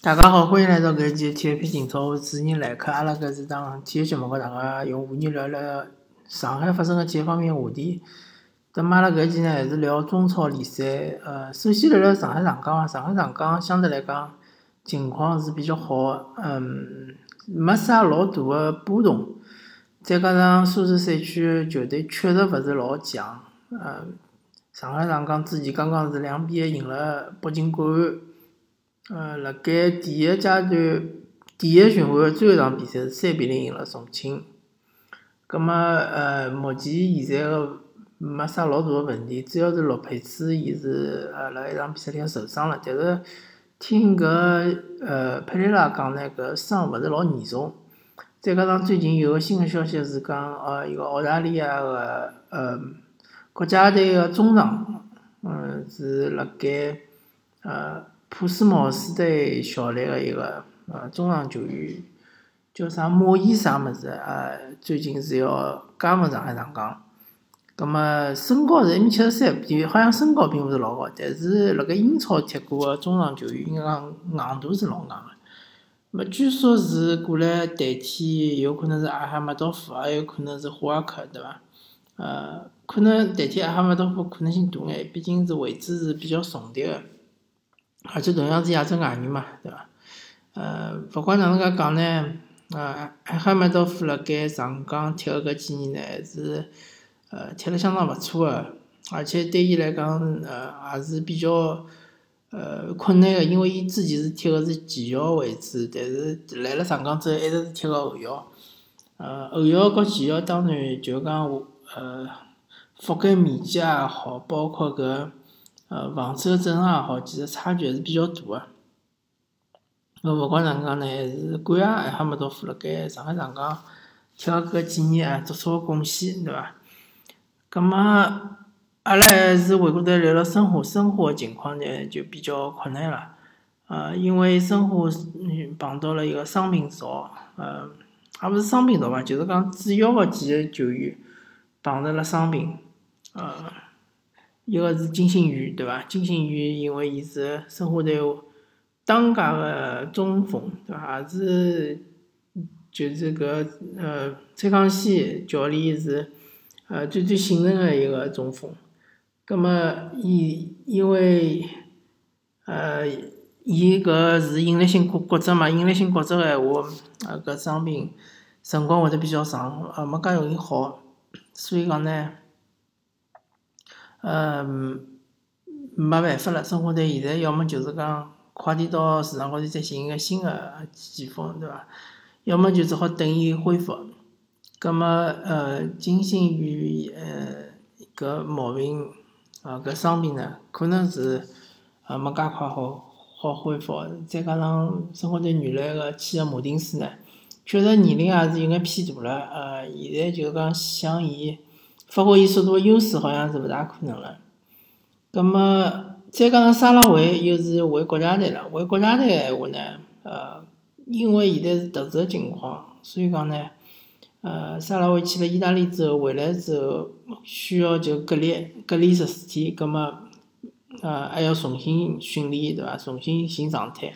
大家好，欢迎来到搿期体育频情操，我主持人来客。阿拉搿是当体育节目，和大家用话题聊聊上海发生的体育方面话题。咁阿拉搿期呢，还是聊中超联赛。呃，首先聊聊上海上港，上海上港相对来讲情况是比较好，嗯，没啥老大的波动。再加上苏州赛区球队确实勿是老强。呃，上海上港之前刚刚是两比一赢了北京国安。呃，辣盖第一阶段第一循环最后一场比赛是三比零赢了重庆。葛末呃，目前现在个没啥老大个问题，主要是洛佩兹伊是呃辣一场比赛里向受伤了，但是听搿呃佩雷拉讲呢，搿伤勿是老严重。再加上最近有个新个消息是讲，呃，一个澳大利亚个呃国家队个中场，嗯，是辣盖呃。普斯茅斯队效力个一个呃中场球员叫啥马伊啥物事呃，最近是要加盟上海上港。葛末身高是一米七十三，比好像身高并勿是老高，但是辣盖英超踢过个中场球员，应该讲硬度是老硬个。么据说是过来代替，有可能是阿哈马多夫，也有可能是霍尔克，对伐？呃，可能代替阿哈马多夫可能性大眼，毕竟是位置是比较重叠个。而且同样是亚洲外援嘛，对伐？呃，勿管哪能介讲呢，呃，阿哈马多夫辣盖上港踢个搿几年呢，还是呃踢了相当勿错个，而且对伊来讲，呃，也是比较呃困难个，因为伊之前是踢个是前腰位置，但是来了上港之后，一直是踢个后腰。呃，后腰和前腰当然就讲呃覆盖面积也好，包括搿。呃，防守阵容也好，其实差距还是比较大个。那勿管哪能讲呢，还是感谢埃哈梅多夫辣盖上海上港踢个搿几年啊，做出个贡献，对伐？葛末阿拉还是回过头聊聊生活，生活个情况呢就比较困难了。呃，因为生活碰到了一个伤病潮，呃，也勿是伤病潮吧，就是讲主要个几个球员碰着了伤病，呃。一个是金星宇，对伐？金星宇因为伊是申花队当家个中锋，对伐？也是就是搿呃蔡康熙教练是呃最最信任个一个中锋。葛末伊因为呃伊搿是应力性骨骨折嘛，应力性骨折个闲话，搿伤病辰光会得比较长，呃没介容易好，所以讲呢。呃，没办法了，生活队现在要么就是讲快点到市场高头再寻一个新个前锋，对伐？要么就只好等伊恢复。葛末呃，金星宇呃搿毛病啊搿伤病呢，可能是呃没介快好好恢复。再加上申花队原来个签个马丁斯呢，确实年龄也是有眼偏大了，呃，现在就是讲想伊。发挥伊速度个优势，好像是勿大可能了。葛末再加上沙拉维又是回国家队了，回国家队个闲话呢，呃，因为现在是特殊个情况，所以讲呢，呃，沙拉维去了意大利之后回来之后，需要就隔离隔离十四天，葛末呃还要重新训练，对伐？重新寻状态，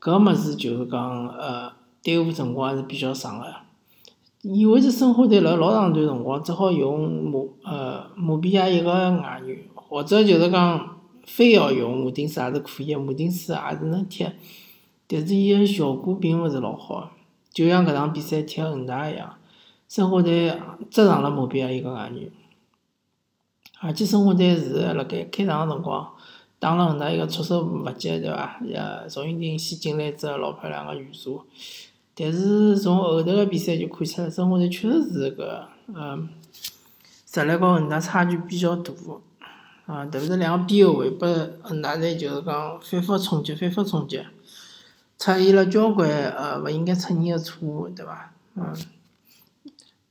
搿物事就是讲呃耽误辰光还是比较长个。意味着申花队辣老长段辰光只好用马呃马比亚一个外援，或者就是讲非要用马丁斯也是可以，马丁斯也是能踢，但是伊个效果并勿是老好，就像搿场比赛踢恒大一样，申花队只上了马比亚一个外援，而且申花队是辣盖开场个辰光打了恒大一个措手不及，对伐？也赵云霆先进来一只老漂亮个远射。但是从后头个比赛就看出来，申花队确实是搿嗯实力高恒大差距比较大，啊，特别是两个边后卫拨恒大队就是讲反复冲击，反复冲击，出现了交关呃勿应该出现个错误，对伐？嗯，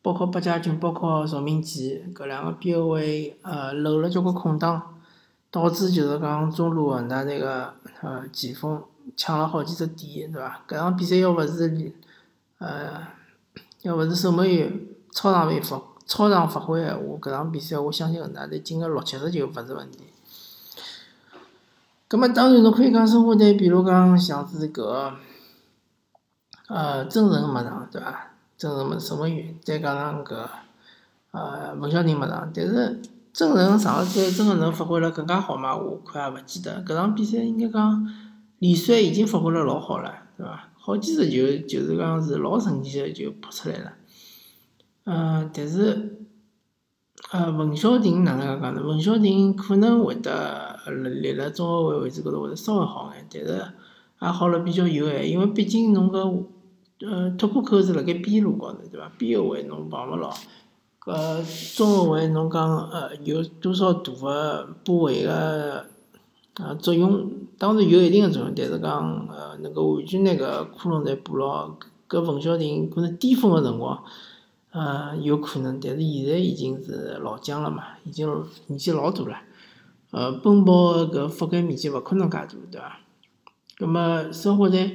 包括八家军，包括赵铭记搿两个边后卫呃漏了交关空档，导致就是讲中路恒大队个呃前锋。抢了好几只点，对伐？搿场比赛要勿是，呃，要勿是守门员超常发超常发挥闲话，搿场比赛我相信恒大队进个六七十球勿是问题。葛末当然侬可以讲生活队，比如讲像是搿，呃，真人没上，对伐？真人没沈文宇，再加上搿，呃，冯小宁没上，但是真人上了赛，真个能发挥了更加好嘛？我看也勿记得。搿场比赛应该讲李帅已经发挥了老好了，对伐？好几次球就是讲是老神奇个就扑出来了。嗯，但是，呃，冯潇霆哪能介讲呢？冯潇霆可能会得立辣中后卫位置高头会得稍微好眼，但是也好了比较有限，因为毕竟侬搿呃突破口是辣盖边路高头，对伐？边后卫侬碰勿牢，搿中后卫侬讲呃有多少大个补位个呃作用？当然有一定个作用，但是讲呃能够完全拿搿窟窿侪补牢，搿冯潇霆可能巅峰个辰光。呃，有可能，但是现在已经是老将了嘛，已经年纪老大了。呃，奔跑搿覆盖面积勿可能介大，对伐？葛末生活在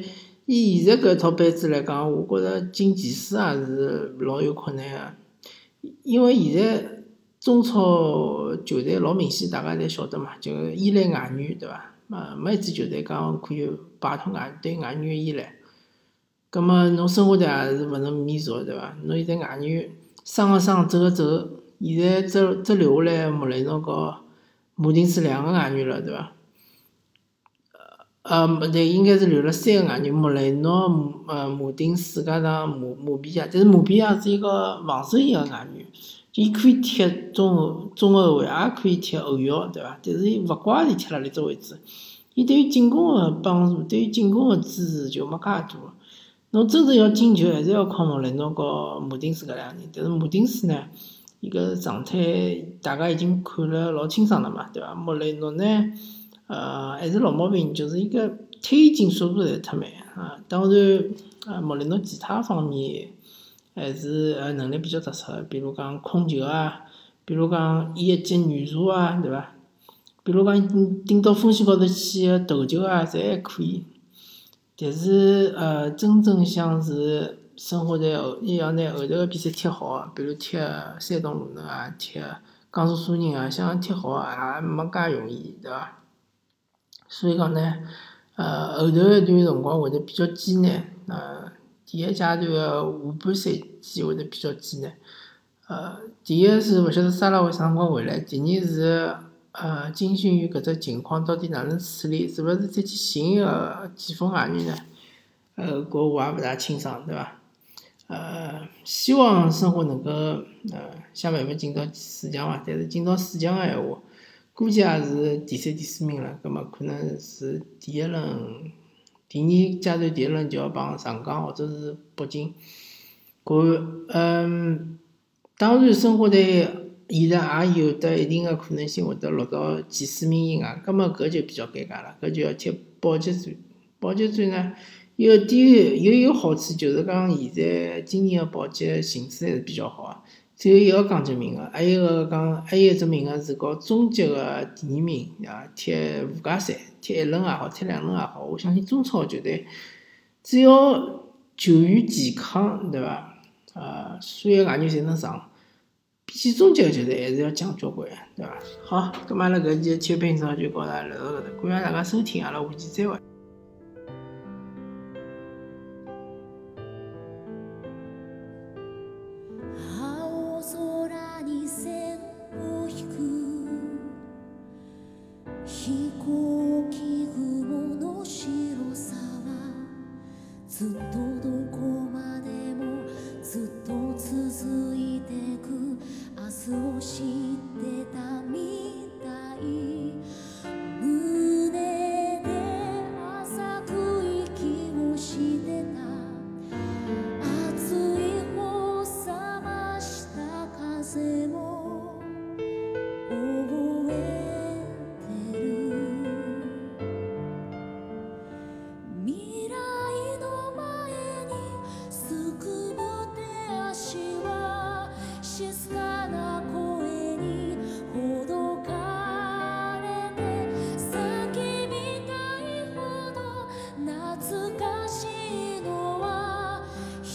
以现在搿套班子来讲，我觉着进前四也是老有可能个，因为现在中超球队老明显，大家侪晓得嘛，就依赖外援，对伐？呃，没一支球队讲可以摆脱外对外援个依赖。葛末侬生活队也是勿能免俗对伐？侬现在外援伤个伤，走个走，现在只只留下来穆雷诺和穆丁斯两个外援了，对伐？呃，呃，对，应该是留了三个外援，穆雷诺、呃，马丁斯加上马马比亚，但是马比亚是一个防守型个外援，伊可以踢中后中后卫，也可以踢后腰，对伐？但是伊勿怪伊踢辣里只位置，伊对于进攻个帮助，对于进攻个支持就没介大。侬真正要进球，还是要靠莫雷诺和马丁斯搿两个人。但是马丁斯呢，伊个状态大家已经看了老清爽了嘛，对伐？莫雷诺呢，呃，还是老毛病，就是伊个推进速度侪忒慢啊。当然，呃，莫雷诺其他方面还是呃能力比较突出，比如讲控球啊，比如讲一级远射啊，对伐？比如讲顶到锋线高头去个头球啊，侪还可以。但是，呃，真正像是生活在后，伊要拿后头个比赛踢好，比如踢山东鲁能啊，踢江苏苏宁啊，想踢好也没介容易，对伐？所以讲呢，呃，后头一段辰光会得比较艰难，呃，第一阶段个下半赛季会得比较艰难，呃，第一是勿晓得沙拉会啥辰光回来，第二是。呃，金星宇搿只情况到底哪能处理？是勿是再去寻一个前锋外援呢？呃，搿我也勿大清爽，对伐？呃，希望申花能够呃想办法进到四强伐？但是进到四强个闲话，估计也是第三、第四名了。葛末可能是第一轮、第二阶段第一轮就要帮上港或者是北京。搿嗯，当然申花队。现在也有得一定的可能性会得落到前四名以外，葛末搿就比较尴尬了，搿就要踢保级战。保级战呢，有点又有好处就是讲，现在今年的保级形势还是比较好个，只有一个降级名额，还有一个讲还有一只名额是搞中级个第二名啊，踢附加赛，踢一轮也好，踢两轮也好，我相信中超球队只要球员健康，对伐？呃，所有外援侪能上。比起中级球队还是要强交关，对伐？好，咁阿拉搿期体育频道就告大家聊到搿搭，感谢大家收听，阿拉下期再会。que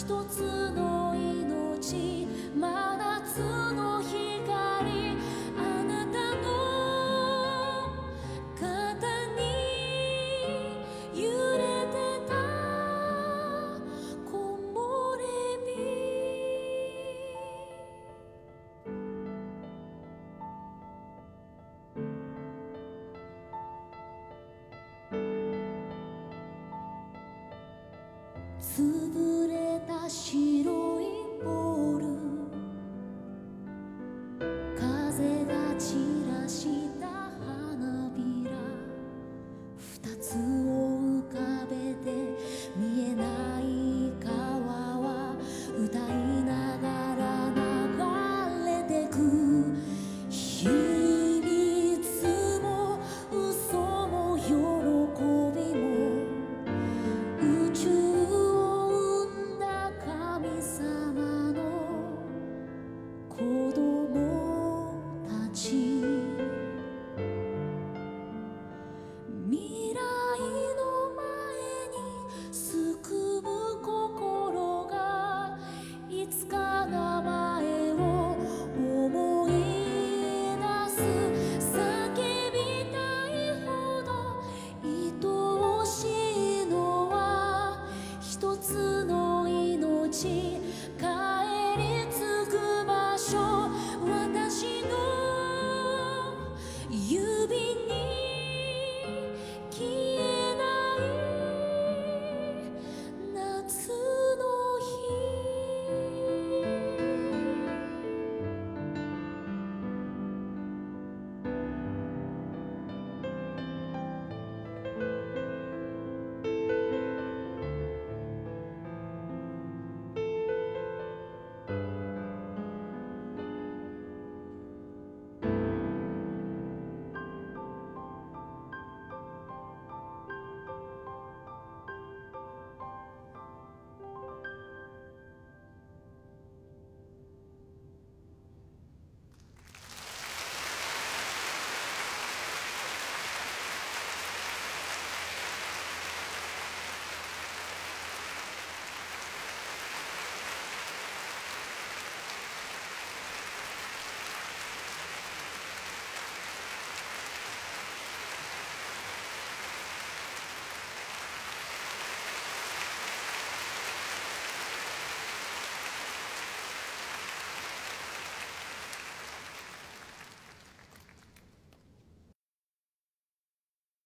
一つの命真つの光あなたの肩に揺れてたれつぶ castigo.